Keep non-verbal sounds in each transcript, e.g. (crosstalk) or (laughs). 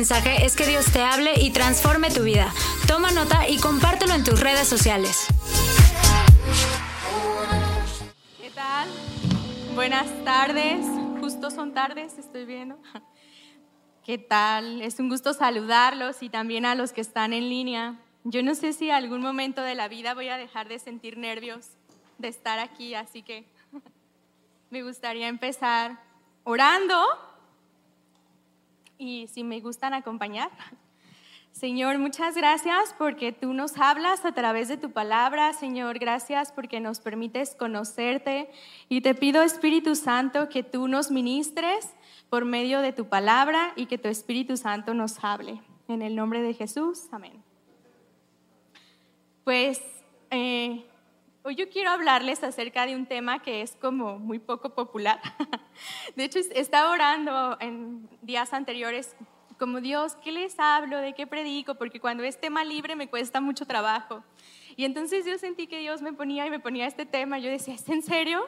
mensaje es que Dios te hable y transforme tu vida. Toma nota y compártelo en tus redes sociales. ¿Qué tal? Buenas tardes. Justo son tardes, estoy viendo. ¿Qué tal? Es un gusto saludarlos y también a los que están en línea. Yo no sé si algún momento de la vida voy a dejar de sentir nervios de estar aquí, así que (laughs) me gustaría empezar orando y si me gustan acompañar. Señor, muchas gracias porque tú nos hablas a través de tu palabra. Señor, gracias porque nos permites conocerte. Y te pido, Espíritu Santo, que tú nos ministres por medio de tu palabra y que tu Espíritu Santo nos hable. En el nombre de Jesús, amén. Pues eh, hoy yo quiero hablarles acerca de un tema que es como muy poco popular. (laughs) De hecho, estaba orando en días anteriores como Dios, ¿qué les hablo? ¿De qué predico? Porque cuando es tema libre me cuesta mucho trabajo. Y entonces yo sentí que Dios me ponía y me ponía este tema. Yo decía, ¿es en serio?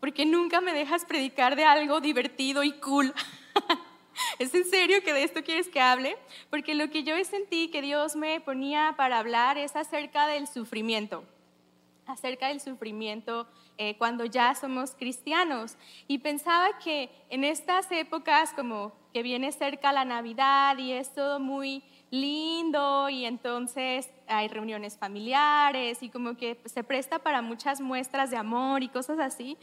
Porque nunca me dejas predicar de algo divertido y cool. (laughs) ¿Es en serio que de esto quieres que hable? Porque lo que yo sentí que Dios me ponía para hablar es acerca del sufrimiento acerca del sufrimiento eh, cuando ya somos cristianos. Y pensaba que en estas épocas como que viene cerca la Navidad y es todo muy lindo y entonces hay reuniones familiares y como que se presta para muchas muestras de amor y cosas así,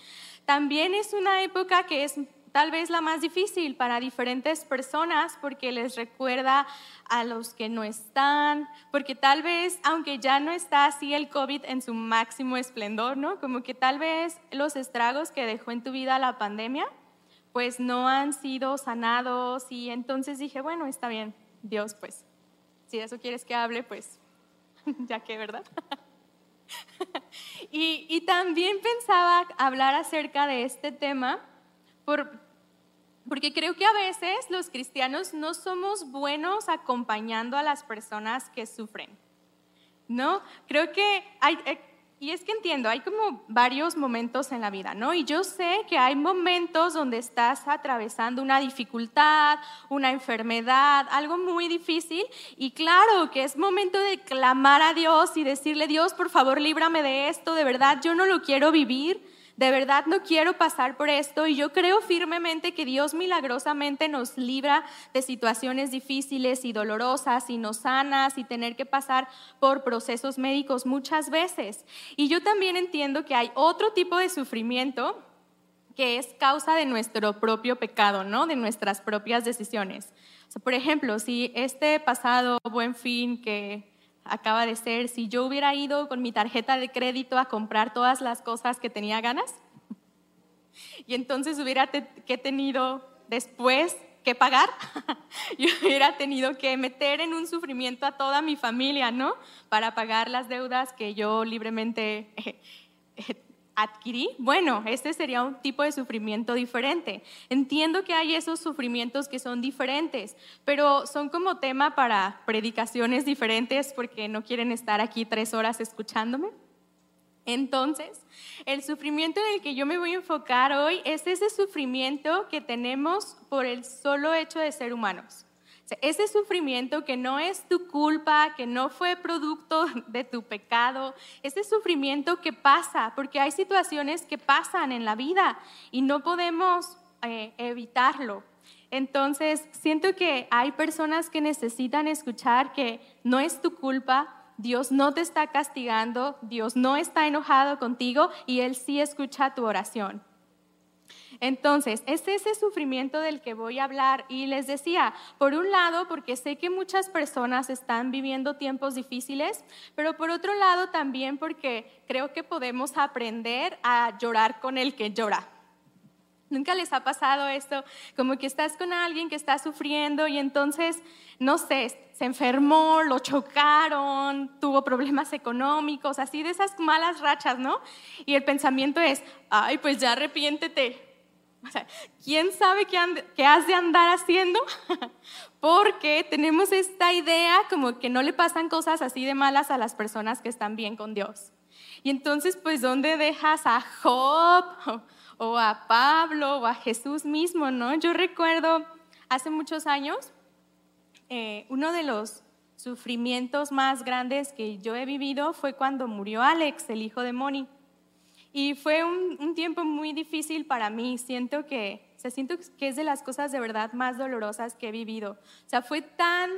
también es una época que es tal vez la más difícil para diferentes personas porque les recuerda a los que no están, porque tal vez, aunque ya no está así el COVID en su máximo esplendor, ¿no? Como que tal vez los estragos que dejó en tu vida la pandemia, pues no han sido sanados y entonces dije, bueno, está bien, Dios, pues, si de eso quieres que hable, pues, (laughs) ya que, ¿verdad? (laughs) y, y también pensaba hablar acerca de este tema por, porque creo que a veces los cristianos no somos buenos acompañando a las personas que sufren. ¿No? Creo que hay, eh, y es que entiendo, hay como varios momentos en la vida, ¿no? Y yo sé que hay momentos donde estás atravesando una dificultad, una enfermedad, algo muy difícil, y claro que es momento de clamar a Dios y decirle, Dios, por favor, líbrame de esto, de verdad, yo no lo quiero vivir de verdad no quiero pasar por esto y yo creo firmemente que Dios milagrosamente nos libra de situaciones difíciles y dolorosas y nos sanas y tener que pasar por procesos médicos muchas veces. Y yo también entiendo que hay otro tipo de sufrimiento que es causa de nuestro propio pecado, ¿no? De nuestras propias decisiones. por ejemplo, si este pasado buen fin que acaba de ser si yo hubiera ido con mi tarjeta de crédito a comprar todas las cosas que tenía ganas y entonces hubiera que tenido después que pagar, (laughs) yo hubiera tenido que meter en un sufrimiento a toda mi familia, ¿no? Para pagar las deudas que yo libremente (laughs) adquirí, bueno, este sería un tipo de sufrimiento diferente. Entiendo que hay esos sufrimientos que son diferentes, pero son como tema para predicaciones diferentes porque no quieren estar aquí tres horas escuchándome. Entonces, el sufrimiento en el que yo me voy a enfocar hoy es ese sufrimiento que tenemos por el solo hecho de ser humanos ese sufrimiento que no es tu culpa, que no fue producto (laughs) de tu pecado, ese sufrimiento que pasa, porque hay situaciones que pasan en la vida y no podemos eh, evitarlo. Entonces, siento que hay personas que necesitan escuchar que no es tu culpa, Dios no te está castigando, Dios no está enojado contigo y Él sí escucha tu oración. Entonces, es ese sufrimiento del que voy a hablar y les decía, por un lado, porque sé que muchas personas están viviendo tiempos difíciles, pero por otro lado también porque creo que podemos aprender a llorar con el que llora. ¿Nunca les ha pasado esto? Como que estás con alguien que está sufriendo y entonces, no sé, se enfermó, lo chocaron, tuvo problemas económicos, así de esas malas rachas, ¿no? Y el pensamiento es, ay, pues ya arrepiéntete, ¿quién sabe qué, has de andar haciendo? (laughs) Porque tenemos esta idea como que no le pasan cosas así de malas a las personas que están bien con Dios. Y entonces, pues, ¿dónde dejas a Job (laughs) o, a Pablo o a Jesús mismo, no? Yo recuerdo hace muchos años eh, uno de los sufrimientos más grandes que yo he vivido fue cuando murió Alex, el hijo de Moni. Y fue un, tiempo muy difícil para mí. Siento que, se siento que es de las cosas de verdad más dolorosas que he vivido. O sea, fue tan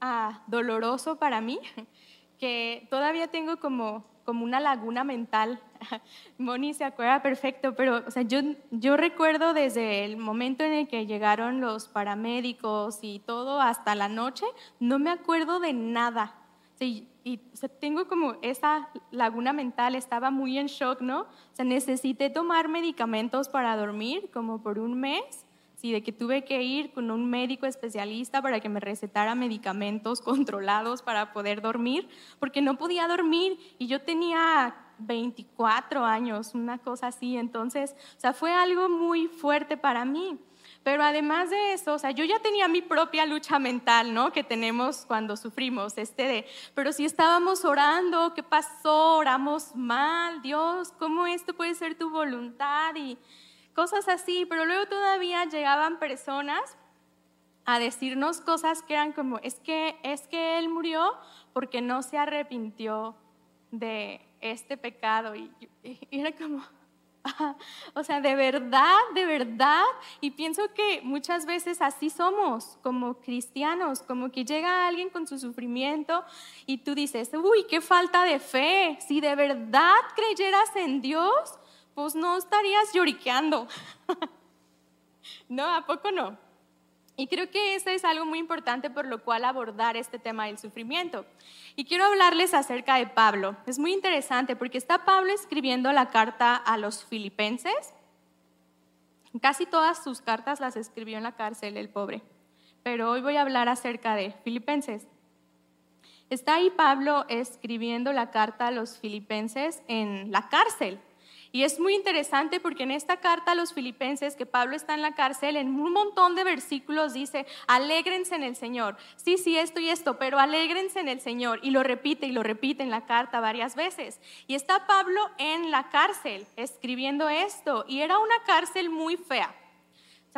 ah, doloroso para mí (laughs) que todavía tengo como, como una laguna mental. (laughs) Moni se acuerda perfecto, pero o sea, yo, yo recuerdo desde el momento en el que llegaron los paramédicos y todo hasta la noche, no me acuerdo de nada. Sí, y tengo como esa laguna mental, estaba muy en shock, ¿no? O sea, necesité tomar medicamentos para dormir como por un mes sí, de que tuve que ir con un médico especialista para que me recetara medicamentos (laughs) controlados para poder dormir, porque no podía dormir y yo tenía 24 años, una cosa así, entonces, o sea, fue algo muy fuerte para mí. Pero además de eso, o sea, yo ya tenía mi propia lucha mental, ¿no? Que tenemos cuando sufrimos, este de, pero si estábamos orando, ¿qué pasó? Oramos mal, Dios, ¿cómo esto puede ser tu voluntad? Y, cosas así, pero luego todavía llegaban personas a decirnos cosas que eran como, es que, es que él murió porque no se arrepintió de este pecado. Y, era como, (laughs) o sea, de verdad, de verdad. Y pienso que muchas veces así somos como cristianos, como que llega alguien con su sufrimiento y tú dices, uy, qué falta de fe. Si de verdad creyeras en Dios, pues no estarías lloriqueando. (laughs) no, ¿a poco no? Y creo que eso es algo muy importante por lo cual abordar este tema del sufrimiento. Y quiero hablarles acerca de Pablo. Es muy interesante porque está Pablo escribiendo la carta a los filipenses. Casi todas sus cartas las escribió en la cárcel el pobre. Pero hoy voy a hablar acerca de filipenses. Está ahí Pablo escribiendo la carta a los filipenses en la cárcel. Y es muy interesante porque en esta carta a los filipenses, que Pablo está en la cárcel, en un montón de versículos dice, alégrense en el Señor. Sí, sí, esto y esto, pero alégrense en el Señor. Y lo repite y lo repite en la carta varias veces. Y está Pablo en la cárcel escribiendo esto. Y era una cárcel muy fea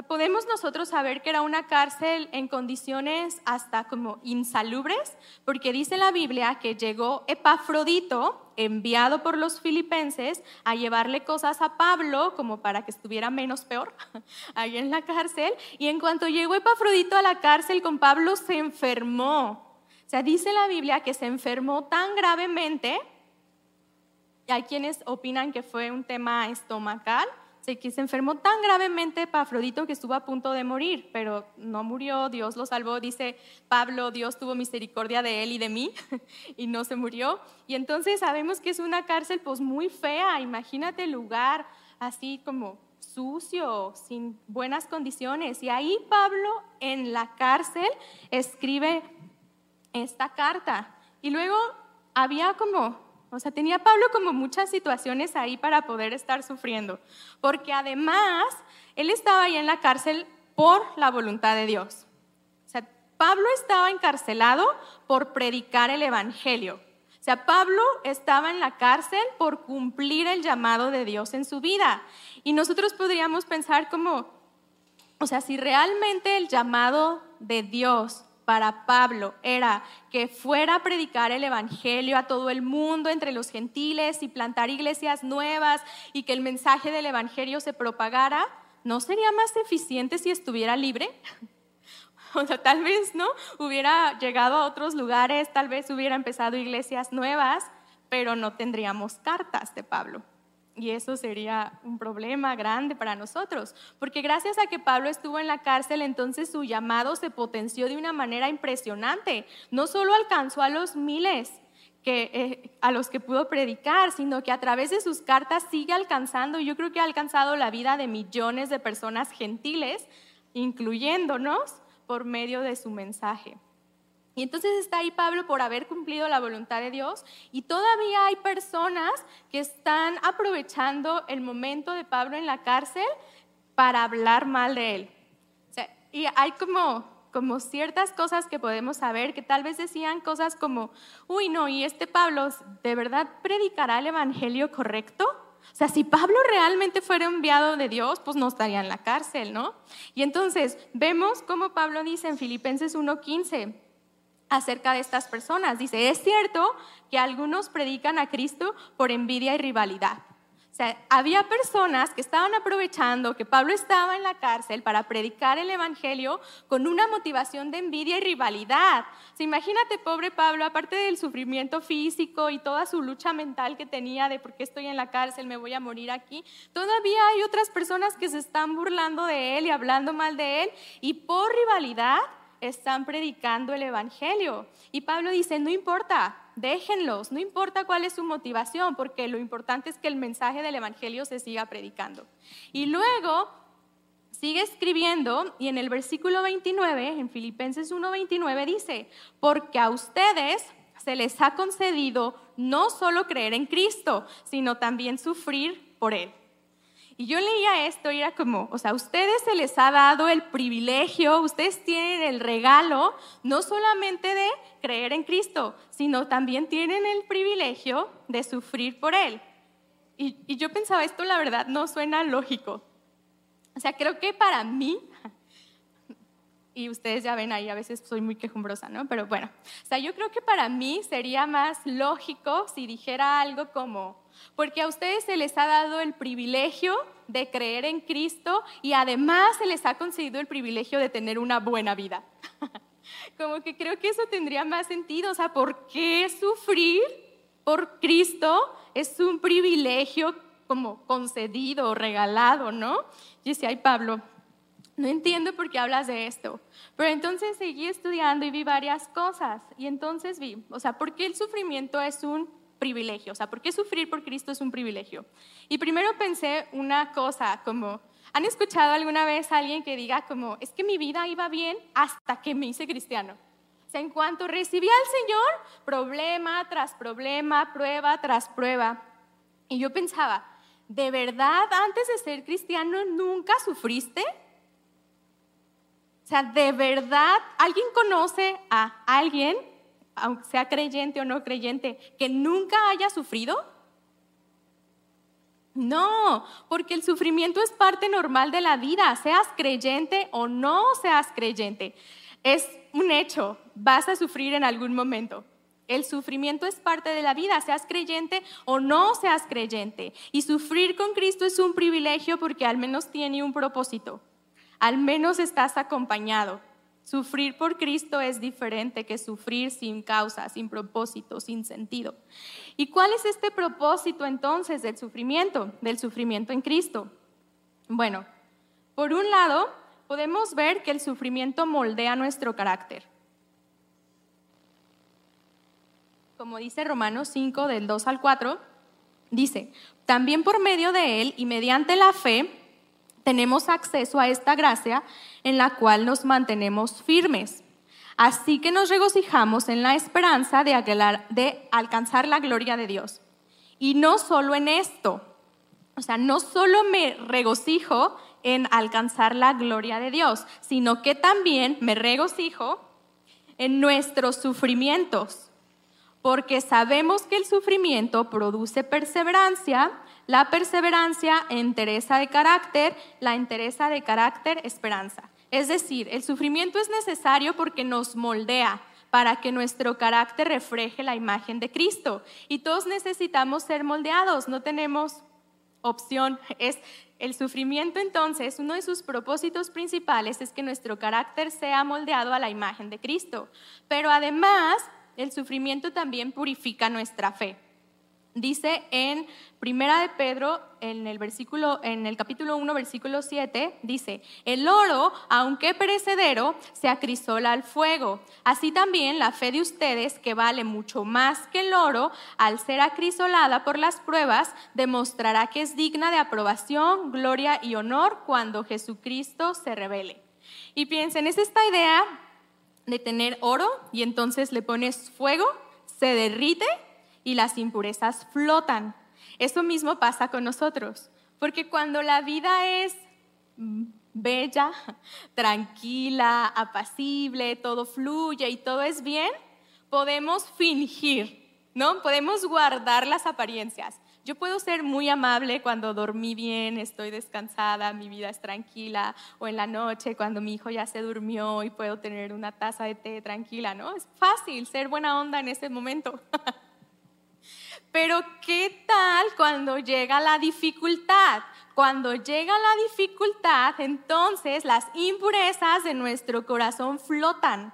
podemos nosotros saber que era una cárcel en condiciones hasta como insalubres, porque dice la Biblia que llegó Epafrodito, enviado por los filipenses, a llevarle cosas a Pablo como para que estuviera menos peor (laughs) ahí en la cárcel. Y en cuanto llegó Epafrodito a la cárcel con Pablo, se enfermó. O sea, dice la Biblia que se enfermó tan gravemente, y hay quienes opinan que fue un tema estomacal, que se enfermó tan gravemente Pafrodito que estuvo a punto de morir, pero no murió, Dios lo salvó. Dice Pablo, Dios tuvo misericordia de él y de mí (laughs) y no se murió. Y entonces sabemos que es una cárcel pues muy fea, imagínate el lugar así como sucio, sin buenas condiciones. Y ahí Pablo en la cárcel escribe esta carta. Y luego había como o sea, tenía Pablo como muchas situaciones ahí para poder estar sufriendo, porque además él estaba ahí en la cárcel por la voluntad de Dios. O sea, Pablo estaba encarcelado por predicar el Evangelio. O sea, Pablo estaba en la cárcel por cumplir el llamado de Dios en su vida. Y nosotros podríamos pensar como, o sea, si realmente el llamado de Dios para Pablo era que fuera a predicar el Evangelio a todo el mundo entre los gentiles y plantar iglesias nuevas y que el mensaje del Evangelio se propagara, ¿no sería más eficiente si estuviera libre? (laughs) O sea, tal vez, ¿no? Hubiera llegado a otros lugares, tal vez hubiera empezado iglesias nuevas, pero no tendríamos cartas de Pablo. Y eso sería un problema grande para nosotros, porque gracias a que Pablo estuvo en la cárcel, entonces su llamado se potenció de una manera impresionante. No solo alcanzó a los miles que, eh, a los que pudo predicar, sino que a través de sus cartas sigue alcanzando, yo creo que ha alcanzado la vida de millones de personas gentiles, incluyéndonos por medio de su mensaje. Y entonces está ahí Pablo por haber cumplido la voluntad de Dios y todavía hay personas que están aprovechando el momento de Pablo en la cárcel para hablar mal de él. y hay como, como ciertas cosas que podemos saber que tal vez decían cosas como, uy, no, y este Pablo, ¿de verdad predicará el Evangelio correcto? O sea, si Pablo realmente fuera enviado de Dios, pues no estaría en la cárcel, ¿no? Y entonces vemos cómo Pablo dice en Filipenses 1:15 acerca de estas personas. Dice, es cierto que algunos predican a Cristo por envidia y rivalidad sea, había personas que estaban aprovechando que Pablo estaba en la cárcel para predicar el Evangelio con una motivación de envidia y rivalidad. O imagínate, pobre Pablo, aparte del sufrimiento físico y toda su lucha mental que tenía de por qué estoy en la cárcel, me voy a morir aquí, todavía hay otras personas que se están burlando de él y hablando mal de él y por rivalidad están predicando el Evangelio. Y Pablo dice, no importa, déjenlos, no importa cuál es su motivación, porque lo importante es que el mensaje del Evangelio se siga predicando. Y luego sigue escribiendo y en el versículo 29, en Filipenses 1:29 dice, porque a ustedes se les ha concedido no solo creer en Cristo, sino también sufrir por Él. Y yo leía esto y era como, o sea, a ustedes se les ha dado el privilegio, ustedes tienen el regalo, no solamente de creer en Cristo, sino también tienen el privilegio de sufrir por Él. Y, y yo pensaba, esto la verdad no suena lógico. O sea, creo que para mí, y ustedes ya ven ahí, a veces soy muy quejumbrosa, ¿no? Pero bueno, o sea, yo creo que para mí sería más lógico si dijera algo como, porque a ustedes se les ha dado el privilegio de creer en Cristo y además se les ha concedido el privilegio de tener una buena vida. (laughs) Como que creo que eso tendría más sentido, o sea, ¿por qué sufrir por Cristo es un privilegio como concedido, regalado, ¿no? Decía, ay Pablo, no entiendo por qué hablas de esto. Pero entonces seguí estudiando y vi varias cosas. Y entonces vi, o sea, ¿por qué el sufrimiento es un privilegio. O sea, ¿por qué sufrir por Cristo es un privilegio? Y primero pensé una cosa como, ¿han escuchado alguna vez a alguien que diga como, es que mi vida iba bien hasta que me hice cristiano? O sea, en cuanto recibí al Señor, problema tras problema, prueba tras prueba. Y yo pensaba, ¿de verdad antes de ser cristiano nunca sufriste? O sea, ¿de verdad alguien conoce a alguien aunque sea creyente o no creyente, que nunca haya sufrido? No, porque el sufrimiento es parte normal de la vida, seas creyente o no seas creyente. Es un hecho, vas a sufrir en algún momento. El sufrimiento es parte de la vida, seas creyente o no seas creyente. Y sufrir con Cristo es un privilegio porque al menos tiene un propósito. Al menos estás acompañado. Sufrir por Cristo es diferente que sufrir sin causa, sin propósito, sin sentido. ¿Y cuál es este propósito entonces del sufrimiento, del sufrimiento en Cristo? Bueno, por un lado, podemos ver que el sufrimiento moldea nuestro carácter. Como dice Romanos 5 del 2 al 4, dice, también por medio de él y mediante la fe, tenemos acceso a esta gracia en la cual nos mantenemos firmes. Así que nos regocijamos en la esperanza de, alcanzar la gloria de Dios. Y no solo en esto, o sea, no solo me regocijo en alcanzar la gloria de Dios, sino que también me regocijo en nuestros sufrimientos, porque sabemos que el sufrimiento produce perseverancia la perseverancia, entereza de carácter, la entereza de carácter, esperanza. Es decir, el sufrimiento es necesario porque nos moldea para que nuestro carácter refleje la imagen de Cristo. Y todos necesitamos ser moldeados, no tenemos opción. Es el sufrimiento entonces, uno de sus propósitos principales es que nuestro carácter sea moldeado a la imagen de Cristo. Pero además, el sufrimiento también purifica nuestra fe. Dice en Primera de Pedro, en el, versículo, en el capítulo 1, versículo 7, dice, el oro, aunque perecedero, se acrisola al fuego. Así también la fe de ustedes, que vale mucho más que el oro, al ser acrisolada por las pruebas, demostrará que es digna de aprobación, gloria y honor cuando Jesucristo se revele. Y piensen, es esta idea de tener oro y entonces le pones fuego, se derrite y las impurezas flotan. Eso mismo pasa con nosotros, porque cuando la vida es bella, tranquila, apacible, todo fluye y todo es bien, podemos fingir, ¿no? Podemos guardar las apariencias. yo puedo ser muy amable cuando dormí bien, estoy descansada, mi vida es tranquila, o en la noche cuando mi hijo ya se durmió y puedo tener una taza de té tranquila, ¿no? Es fácil ser buena onda en ese momento. (laughs) Pero ¿qué tal cuando llega la dificultad? Cuando llega la dificultad, entonces las impurezas de nuestro corazón flotan,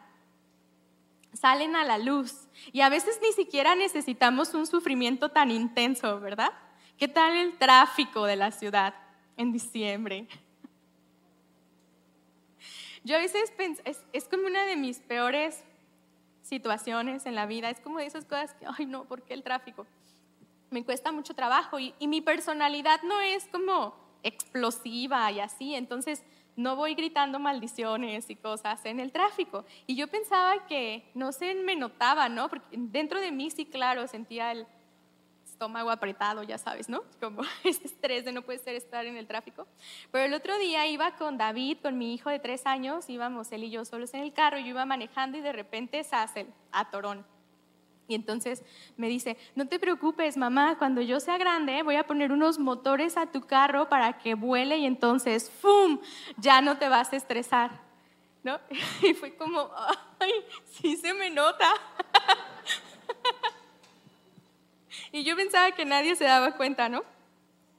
salen a la luz. Y a veces ni siquiera necesitamos un sufrimiento tan intenso, ¿verdad? ¿Qué tal el tráfico de la ciudad en diciembre? (laughs) Yo a veces es, es como una de mis peores situaciones en la vida, es como de esas cosas que, ay no, ¿por qué el tráfico? Me cuesta mucho trabajo y, mi personalidad no es como explosiva y así, entonces no voy gritando maldiciones y cosas en el tráfico. Y yo pensaba que no se me notaba, ¿no? Porque dentro de mí sí, claro, sentía el estómago apretado, ya sabes, ¿no? (laughs) Como ese estrés de no puede ser estar en el tráfico. Pero el otro día iba con David, con mi hijo de tres años, íbamos él y yo solos en el carro, yo iba manejando y de repente se hace a Torón. Y entonces me dice, no te preocupes, mamá, cuando yo sea grande voy a poner unos motores a tu carro para que vuele y entonces, ¡fum!, ya no te vas a estresar. ¿No? (laughs) Y fue como, ¡ay, sí se me nota! (laughs) Y yo pensaba que nadie se daba cuenta, ¿no?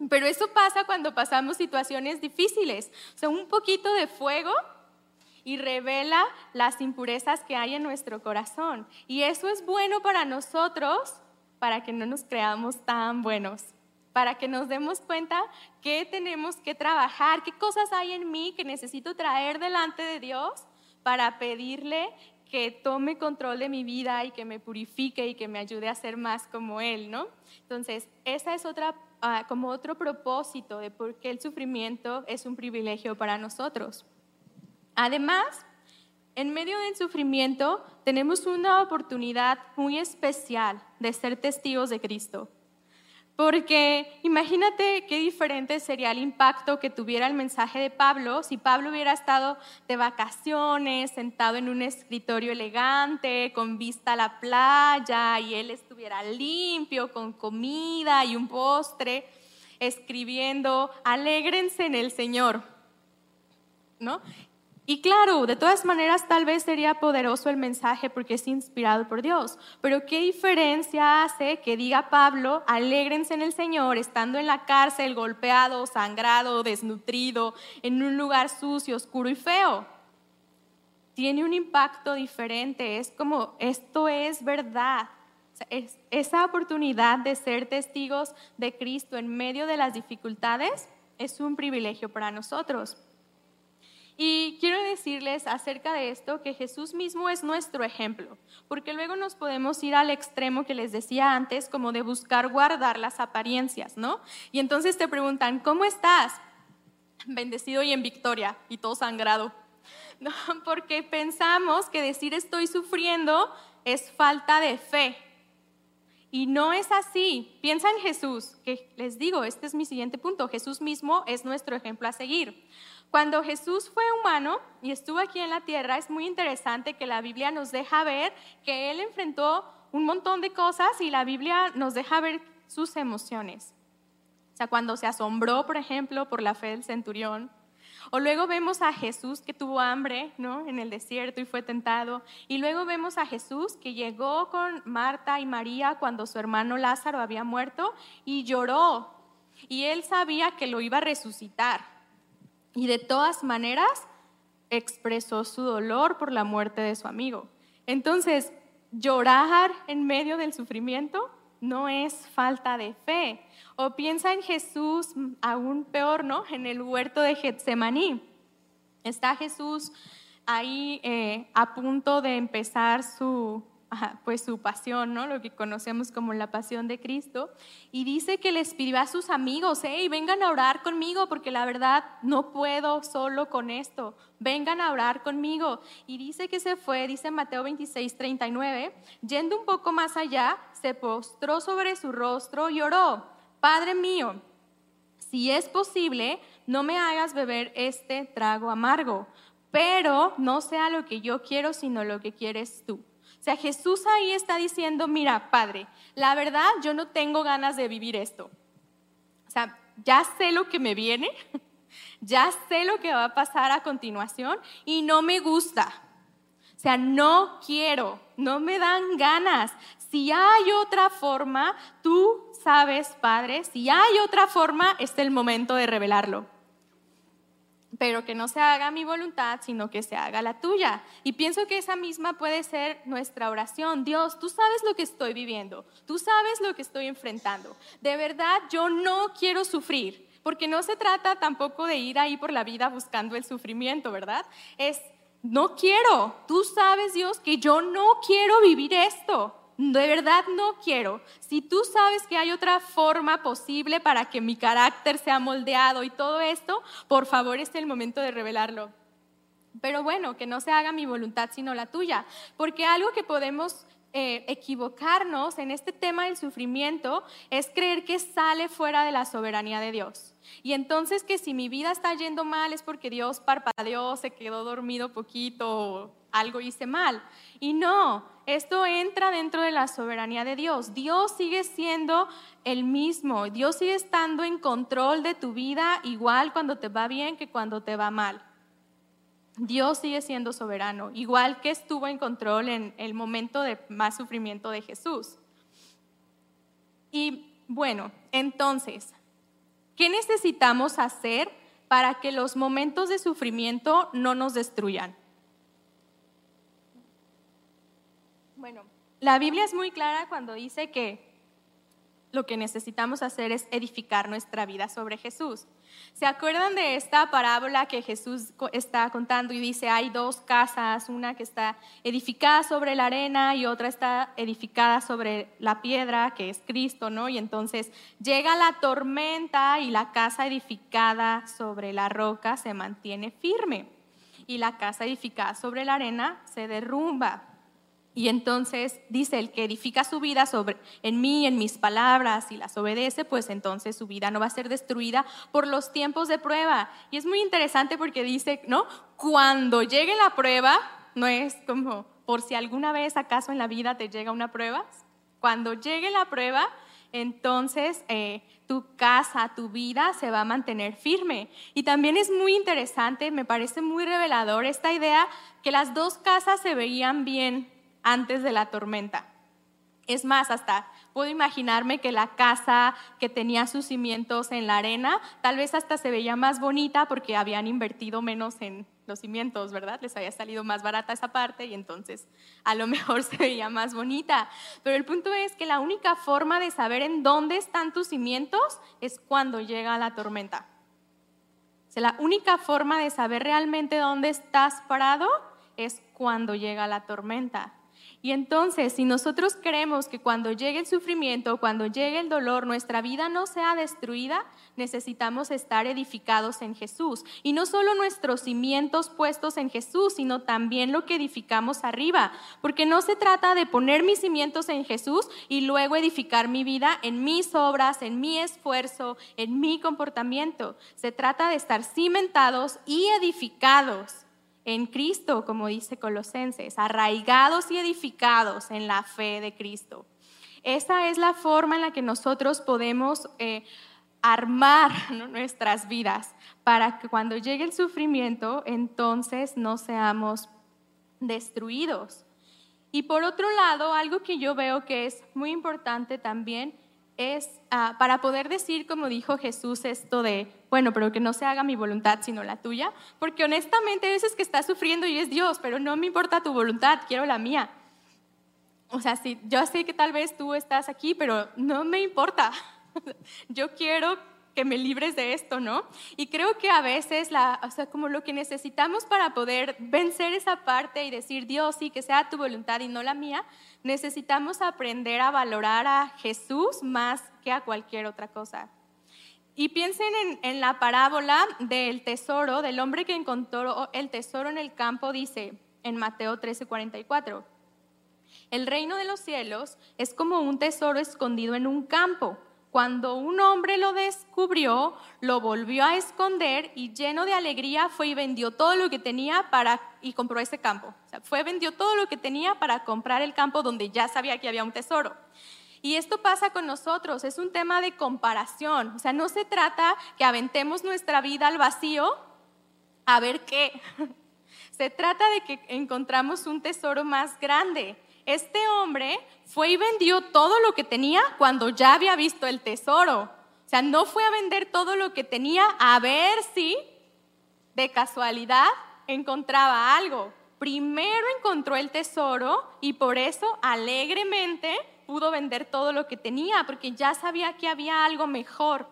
Pero eso pasa cuando pasamos situaciones difíciles. O sea, un poquito de fuego y revela las impurezas que hay en nuestro corazón. Y eso es bueno para nosotros, para que no nos creamos tan buenos, para que nos demos cuenta que tenemos que trabajar, qué cosas hay en mí que necesito traer delante de Dios para pedirle que tome control de mi vida y que me purifique y que me ayude a ser más como Él, ¿no? Entonces, esa es otra, ah, como otro propósito de por qué el sufrimiento es un privilegio para nosotros. Además, en medio del sufrimiento tenemos una oportunidad muy especial de ser testigos de Cristo. Porque imagínate qué diferente sería el impacto que tuviera el mensaje de Pablo si Pablo hubiera estado de vacaciones, sentado en un escritorio elegante, con vista a la playa, y él estuviera limpio, con comida y un postre, escribiendo, alégrense en el Señor. ¿No? Y claro, de todas maneras tal vez sería poderoso el mensaje porque es inspirado por Dios, pero ¿qué diferencia hace que diga Pablo, alégrense en el Señor, estando en la cárcel, golpeado, sangrado, desnutrido, en un lugar sucio, oscuro y feo? Tiene un impacto diferente, es como, esto es verdad. esa oportunidad de ser testigos de Cristo en medio de las dificultades es un privilegio para nosotros. Y quiero decirles acerca de esto que Jesús mismo es nuestro ejemplo, porque luego nos podemos ir al extremo que les decía antes, como de buscar guardar las apariencias, ¿no? Y entonces te preguntan, ¿cómo estás? Bendecido y en victoria, y todo sangrado. (laughs) No, porque pensamos que decir estoy sufriendo es falta de fe. Y no es así. Piensa en Jesús, que les digo, este es mi siguiente punto. Jesús mismo es nuestro ejemplo a seguir. Cuando Jesús fue humano y estuvo aquí en la tierra, es muy interesante que la Biblia nos deja ver que Él enfrentó un montón de cosas y la Biblia nos deja ver sus emociones. O sea, cuando se asombró, por ejemplo, por la fe del centurión. O luego vemos a Jesús que tuvo hambre, ¿no? En el desierto y fue tentado. Y luego vemos a Jesús que llegó con Marta y María cuando su hermano Lázaro había muerto y lloró. Y él sabía que lo iba a resucitar. Y de todas maneras expresó su dolor por la muerte de su amigo. Entonces, llorar en medio del sufrimiento no es falta de fe. O piensa en Jesús, aún peor, ¿no? En el huerto de Getsemaní. Está Jesús ahí eh, a punto de empezar su, pues su pasión, ¿no? Lo que conocemos como la pasión de Cristo. Y dice que les pidió a sus amigos, hey, vengan a orar conmigo porque la verdad no puedo solo con esto. Vengan a orar conmigo. Y dice que se fue, dice Mateo 26, 39, yendo un poco más allá, se postró sobre su rostro y oró, Padre mío, si es posible, no me hagas beber este trago amargo, pero no sea lo que yo quiero, sino lo que quieres tú. O sea, Jesús ahí está diciendo, mira, Padre, la verdad yo no tengo ganas de vivir esto. sea, ya sé lo que me viene, (laughs) ya sé lo que va a pasar a continuación y no me gusta. O sea, no quiero, no me dan ganas. Si hay otra forma, tú sabes, Padre, si hay otra forma, es el momento de revelarlo pero que no se haga mi voluntad, sino que se haga la tuya. Y pienso que esa misma puede ser nuestra oración. Dios, tú sabes lo que estoy viviendo, tú sabes lo que estoy enfrentando. De verdad, yo no quiero sufrir, porque no se trata tampoco de ir ahí por la vida buscando el sufrimiento, ¿verdad? Es, no quiero, tú sabes, Dios, que yo no quiero vivir esto de verdad no quiero. Si tú sabes que hay otra forma posible para que mi carácter sea moldeado y todo esto, por favor es el momento de revelarlo. Pero bueno, que no se haga mi voluntad sino la tuya, porque algo que podemos eh, equivocarnos en este tema del sufrimiento es creer que sale fuera de la soberanía de Dios. Y entonces que si mi vida está yendo mal es porque Dios parpadeó, se quedó dormido poquito, algo hice mal. Y no, esto entra dentro de la soberanía de Dios. Dios sigue siendo el mismo. Dios sigue estando en control de tu vida igual cuando te va bien que cuando te va mal. Dios sigue siendo soberano, igual que estuvo en control en el momento de más sufrimiento de Jesús. Y bueno, entonces, ¿qué necesitamos hacer para que los momentos de sufrimiento no nos destruyan? Bueno, la Biblia es muy clara cuando dice que lo que necesitamos hacer es edificar nuestra vida sobre Jesús. ¿Se acuerdan de esta parábola que Jesús está contando y dice, hay dos casas, una que está edificada sobre la arena y otra está edificada sobre la piedra, que es Cristo, ¿no? Y entonces llega la tormenta y la casa edificada sobre la roca se mantiene firme y la casa edificada sobre la arena se derrumba. Y entonces dice, el que edifica su vida sobre, en mí, en mis palabras y las obedece, pues entonces su vida no va a ser destruida por los tiempos de prueba. Y es muy interesante porque dice, ¿no? Cuando llegue la prueba, no es como por si alguna vez acaso en la vida te llega una prueba. Cuando llegue la prueba, entonces eh, tu casa, tu vida se va a mantener firme. Y también es muy interesante, me parece muy revelador esta idea que las dos casas se veían bien antes de la tormenta. Es más, hasta puedo imaginarme que la casa que tenía sus cimientos en la arena, tal vez hasta se veía más bonita porque habían invertido menos en los cimientos, ¿verdad? Les había salido más barata esa parte y entonces a lo (laughs) mejor se veía más bonita. Pero el punto es que la única forma de saber en dónde están tus cimientos es cuando llega la tormenta. O la única forma de saber realmente dónde estás parado es cuando llega la tormenta. Y entonces, si nosotros queremos que cuando llegue el sufrimiento, cuando llegue el dolor, nuestra vida no sea destruida, necesitamos estar edificados en Jesús. Y no solo nuestros cimientos puestos en Jesús, sino también lo que edificamos arriba. Porque no se trata de poner mis cimientos en Jesús y luego edificar mi vida en mis obras, en mi esfuerzo, en mi comportamiento. Se trata de estar cimentados y edificados en Cristo, como dice Colosenses, arraigados y edificados en la fe de Cristo. Esa es la forma en la que nosotros podemos eh, armar (laughs) nuestras vidas para que cuando llegue el sufrimiento, entonces no seamos destruidos. Y por otro lado, algo que yo veo que es muy importante también es ah, para poder decir, como dijo Jesús, esto de, bueno, pero que no se haga mi voluntad sino la tuya, porque honestamente a veces que estás sufriendo y es Dios, pero no me importa tu voluntad, quiero la mía. O sea, sí, yo sé que tal vez tú estás aquí, pero no me importa. (laughs) Yo quiero que me libres de esto, ¿no? Y creo que a veces, la, o sea, como lo que necesitamos para poder vencer esa parte y decir, Dios, sí, que sea tu voluntad y no la mía, necesitamos aprender a valorar a Jesús más que a cualquier otra cosa. Y piensen en, la parábola del tesoro, del hombre que encontró el tesoro en el campo, dice en Mateo 13:44, el reino de los cielos es como un tesoro escondido en un campo cuando un hombre lo descubrió, lo volvió a esconder y lleno de alegría fue y vendió todo lo que tenía para y compró ese campo. O sea, fue vendió todo lo que tenía para comprar el campo donde ya sabía que había un tesoro. Y esto pasa con nosotros, es un tema de comparación. O sea, no se trata que aventemos nuestra vida al vacío a ver qué. (laughs) Se trata de que encontramos un tesoro más grande. Este hombre fue y vendió todo lo que tenía cuando ya había visto el tesoro. O sea, no fue a vender todo lo que tenía a ver si de casualidad encontraba algo. Primero encontró el tesoro y por eso alegremente pudo vender todo lo que tenía, porque ya sabía que había algo mejor.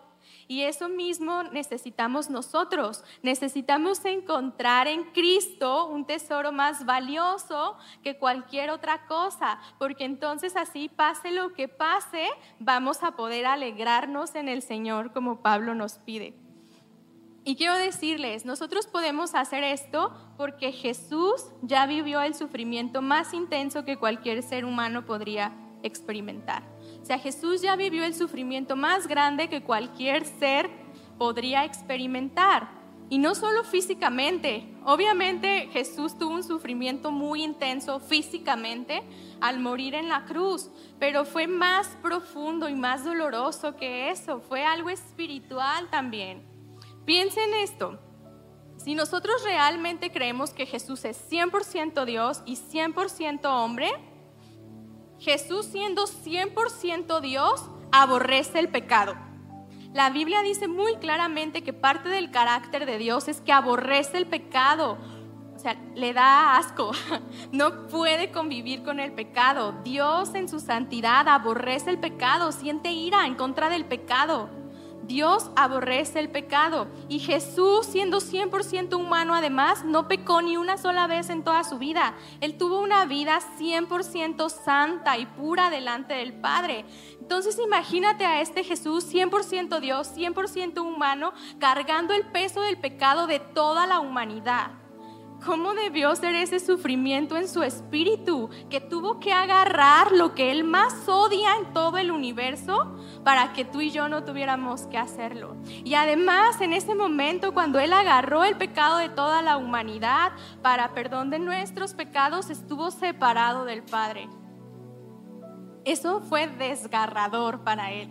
Y eso mismo necesitamos nosotros. Necesitamos encontrar en Cristo un tesoro más valioso que cualquier otra cosa, porque entonces así pase lo que pase, vamos a poder alegrarnos en el Señor como Pablo nos pide. Y quiero decirles, nosotros podemos hacer esto porque Jesús ya vivió el sufrimiento más intenso que cualquier ser humano podría experimentar. O sea, Jesús ya vivió el sufrimiento más grande que cualquier ser podría experimentar. Y no solo físicamente, obviamente Jesús tuvo un sufrimiento muy intenso físicamente al morir en la cruz, pero fue más profundo y más doloroso que eso, fue algo espiritual también. Piensen esto, si nosotros realmente creemos que Jesús es 100% Dios y 100% hombre, Jesús siendo 100% Dios, aborrece el pecado. La Biblia dice muy claramente que parte del carácter de Dios es que aborrece el pecado. O sea, le da asco. (laughs) No puede convivir con el pecado. Dios en su santidad aborrece el pecado, siente ira en contra del pecado. Dios aborrece el pecado y Jesús, siendo 100% humano además, no pecó ni una sola vez en toda su vida. Él tuvo una vida 100% santa y pura delante del Padre. Entonces imagínate a este Jesús 100% Dios, 100% humano, cargando el peso del pecado de toda la humanidad. ¿Cómo debió ser ese sufrimiento en su espíritu? Que tuvo que agarrar lo que él más odia en todo el universo para que tú y yo no tuviéramos que hacerlo. Y además en ese momento cuando él agarró el pecado de toda la humanidad para perdón de nuestros pecados, estuvo separado del Padre. Eso fue desgarrador para él.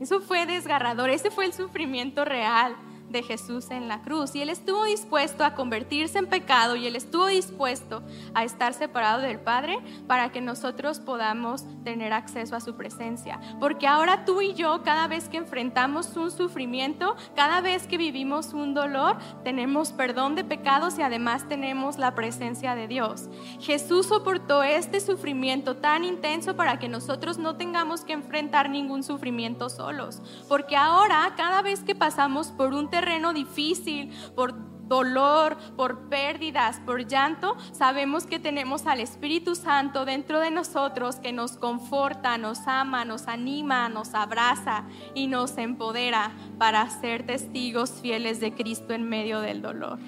Eso fue desgarrador. Ese fue el sufrimiento real de Jesús en la cruz. Y Él estuvo dispuesto a convertirse en pecado y Él estuvo dispuesto a estar separado del Padre para que nosotros podamos tener acceso a su presencia. Porque ahora tú y yo, cada vez que enfrentamos un sufrimiento, cada vez que vivimos un dolor, tenemos perdón de pecados y además tenemos la presencia de Dios. Jesús soportó este sufrimiento tan intenso para que nosotros no tengamos que enfrentar ningún sufrimiento solos. Porque ahora, cada vez que pasamos por un terreno, difícil, por dolor, por pérdidas, por llanto, sabemos que tenemos al Espíritu Santo dentro de nosotros que nos conforta, nos ama, nos anima, nos abraza y nos empodera para ser testigos fieles de Cristo en medio del dolor.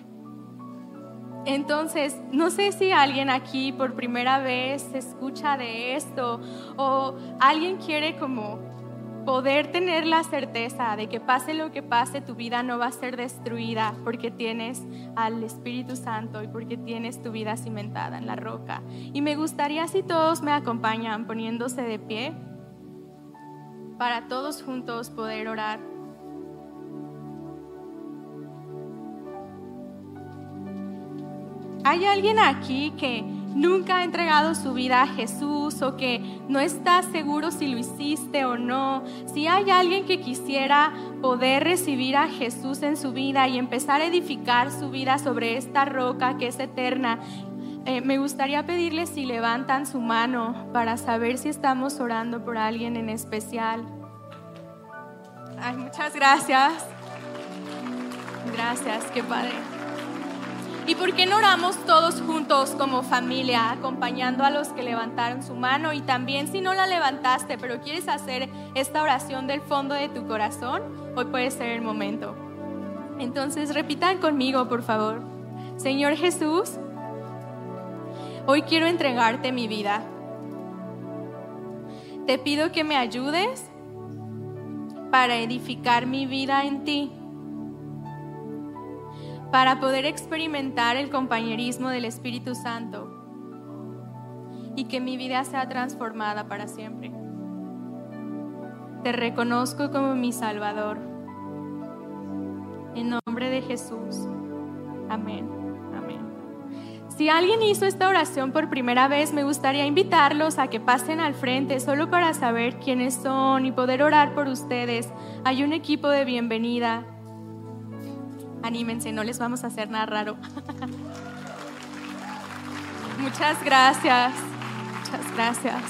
Entonces, no sé si alguien aquí por primera vez escucha de esto o alguien quiere como poder tener la certeza de que pase lo que pase, tu vida no va a ser destruida porque tienes al Espíritu Santo y porque tienes tu vida cimentada en la roca. Y me gustaría si todos me acompañan poniéndose de pie para todos juntos poder orar. ¿Hay alguien aquí que nunca ha entregado su vida a Jesús o que no está seguro si lo hiciste o no, si hay alguien que quisiera poder recibir a Jesús en su vida y empezar a edificar su vida sobre esta roca que es eterna, eh, me gustaría pedirles si levantan su mano para saber si estamos orando por alguien en especial. Ay, muchas gracias. Gracias, qué padre. ¿Y por qué no oramos todos juntos como familia, acompañando a los que levantaron su mano? Y también si no la levantaste, pero quieres hacer esta oración del fondo de tu corazón, hoy puede ser el momento. Entonces repitan conmigo, por favor. Señor Jesús, hoy quiero entregarte mi vida. Te pido que me ayudes para edificar mi vida en ti para poder experimentar el compañerismo del Espíritu Santo y que mi vida sea transformada para siempre. te reconozco como mi Salvador. En nombre de Jesús. Amén. Amén. Si alguien hizo esta oración por primera vez, me gustaría invitarlos a que pasen al frente solo para saber quiénes son y poder orar por ustedes. Hay un equipo de bienvenida. Anímense, no les vamos a hacer nada raro. (laughs) Muchas gracias. Muchas gracias.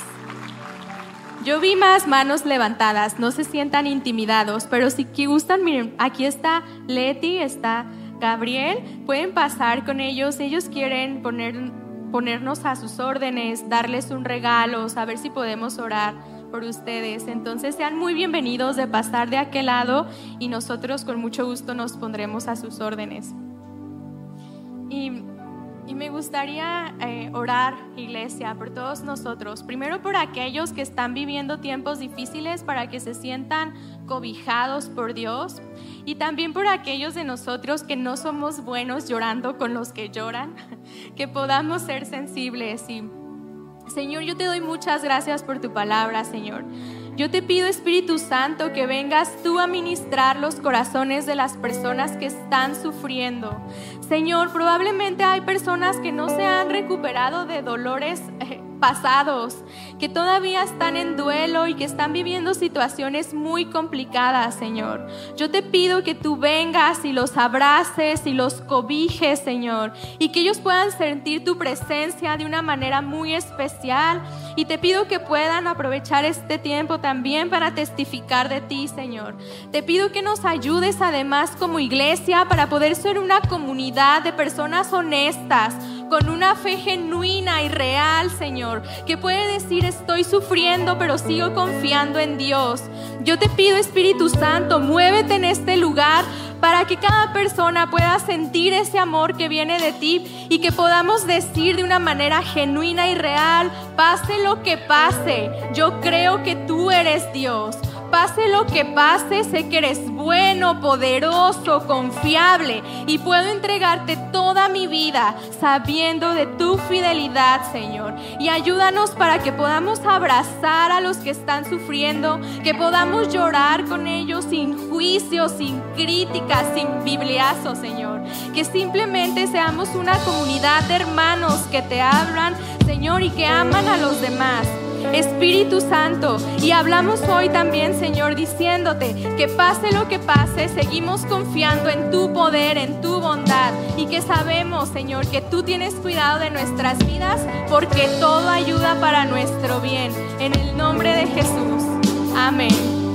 Yo vi más manos levantadas, no se sientan intimidados, pero si gustan, miren, aquí está Leti, está Gabriel, pueden pasar con ellos, ellos quieren poner, ponernos a sus órdenes, darles un regalo, saber si podemos orar ustedes. Entonces sean muy bienvenidos de pasar de aquel lado y nosotros con mucho gusto nos pondremos a sus órdenes. Y y me gustaría eh, orar, iglesia, por todos nosotros. Primero por aquellos que están viviendo tiempos difíciles para que se sientan cobijados por Dios. Y también por aquellos de nosotros que no somos buenos llorando con los que lloran. (laughs) Que podamos ser sensibles. Y Señor, yo te doy muchas gracias por tu palabra, Señor. Yo te pido, Espíritu Santo, que vengas tú a ministrar los corazones de las personas que están sufriendo. Señor, probablemente hay personas que no se han recuperado de dolores eh, pasados, que todavía están en duelo y que están viviendo situaciones muy complicadas, Señor. Yo te pido que tú vengas y los abraces y los cobijes, Señor, y que ellos puedan sentir tu presencia de una manera muy especial. Y te pido que puedan aprovechar este tiempo también para testificar de ti, Señor. Te pido que nos ayudes además como iglesia para poder ser una comunidad de personas honestas, con una fe genuina y real, Señor, que puede decir estoy sufriendo, pero sigo confiando en Dios. Yo te pido, Espíritu Santo, muévete en este lugar para que cada persona pueda sentir ese amor que viene de ti y que podamos decir de una manera genuina y real, pase lo que pase, yo creo que tú eres Dios. Pase lo que pase, sé que eres bueno, poderoso, confiable y puedo entregarte toda mi vida sabiendo de tu fidelidad, Señor. Y ayúdanos para que podamos abrazar a los que están sufriendo, que podamos llorar con ellos sin juicio, sin crítica, sin bibliazo, Señor. Que simplemente seamos una comunidad de hermanos que te hablan, Señor, y que aman a los demás. Espíritu Santo. Y hablamos hoy también, Señor, diciéndote que pase lo que pase, seguimos confiando en tu poder, en tu bondad y que sabemos, Señor, que tú tienes cuidado de nuestras vidas porque todo ayuda para nuestro bien. En el nombre de Jesús. Amén.